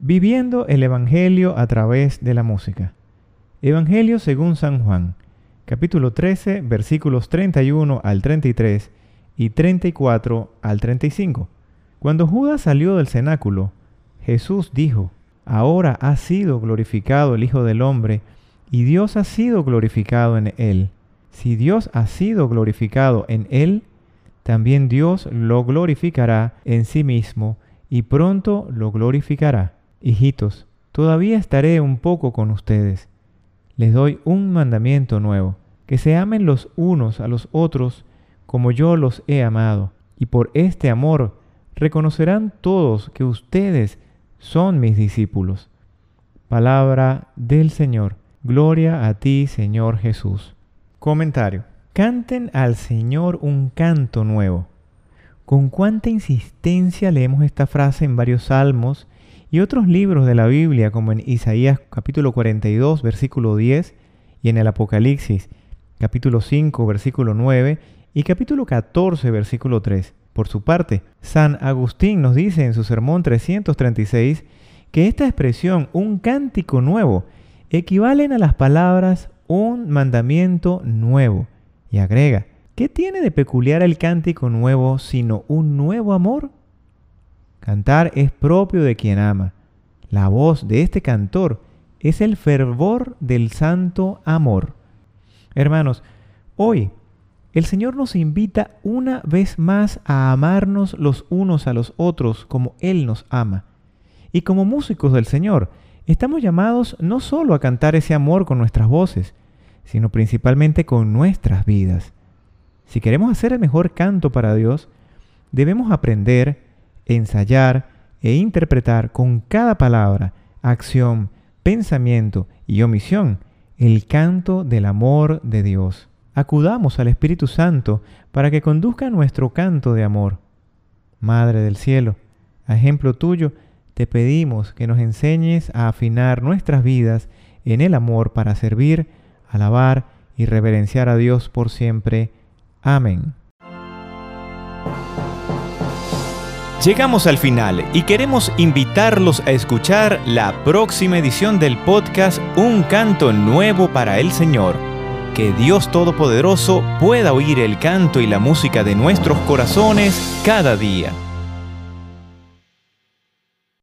Viviendo el Evangelio a través de la música. Evangelio según San Juan, capítulo 13, versículos 31 al 33 y 34 al 35. Cuando Judas salió del cenáculo, Jesús dijo, Ahora ha sido glorificado el Hijo del Hombre, y Dios ha sido glorificado en él. Si Dios ha sido glorificado en él, también Dios lo glorificará en sí mismo, y pronto lo glorificará. Hijitos, todavía estaré un poco con ustedes. Les doy un mandamiento nuevo, que se amen los unos a los otros como yo los he amado, y por este amor reconocerán todos que ustedes son mis discípulos. Palabra del Señor. Gloria a ti, Señor Jesús. Comentario. Canten al Señor un canto nuevo. Con cuánta insistencia leemos esta frase en varios salmos y otros libros de la Biblia, como en Isaías capítulo 42, versículo 10, y en el Apocalipsis capítulo 5, versículo 9, y capítulo 14, versículo 3. Por su parte, San Agustín nos dice en su sermón 336 que esta expresión, un cántico nuevo, equivalen a las palabras un mandamiento nuevo. Y agrega, ¿qué tiene de peculiar el cántico nuevo sino un nuevo amor? Cantar es propio de quien ama. La voz de este cantor es el fervor del santo amor. Hermanos, hoy el Señor nos invita una vez más a amarnos los unos a los otros como Él nos ama. Y como músicos del Señor, estamos llamados no solo a cantar ese amor con nuestras voces, sino principalmente con nuestras vidas. Si queremos hacer el mejor canto para Dios, debemos aprender ensayar e interpretar con cada palabra, acción, pensamiento y omisión el canto del amor de Dios. Acudamos al Espíritu Santo para que conduzca nuestro canto de amor. Madre del cielo, a ejemplo tuyo, te pedimos que nos enseñes a afinar nuestras vidas en el amor para servir, alabar y reverenciar a Dios por siempre. Amén. Llegamos al final y queremos invitarlos a escuchar la próxima edición del podcast Un canto nuevo para el Señor. Que Dios Todopoderoso pueda oír el canto y la música de nuestros corazones cada día.